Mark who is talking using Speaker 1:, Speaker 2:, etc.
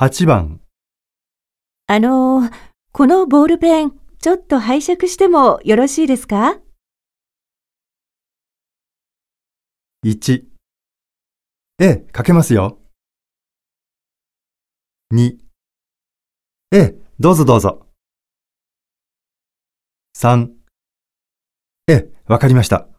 Speaker 1: 8番、
Speaker 2: あのー、このボールペン、ちょっと拝借してもよろしいですか
Speaker 1: ？1。ええ、かけますよ。2。ええ、どうぞどうぞ。3。ええ、わかりました。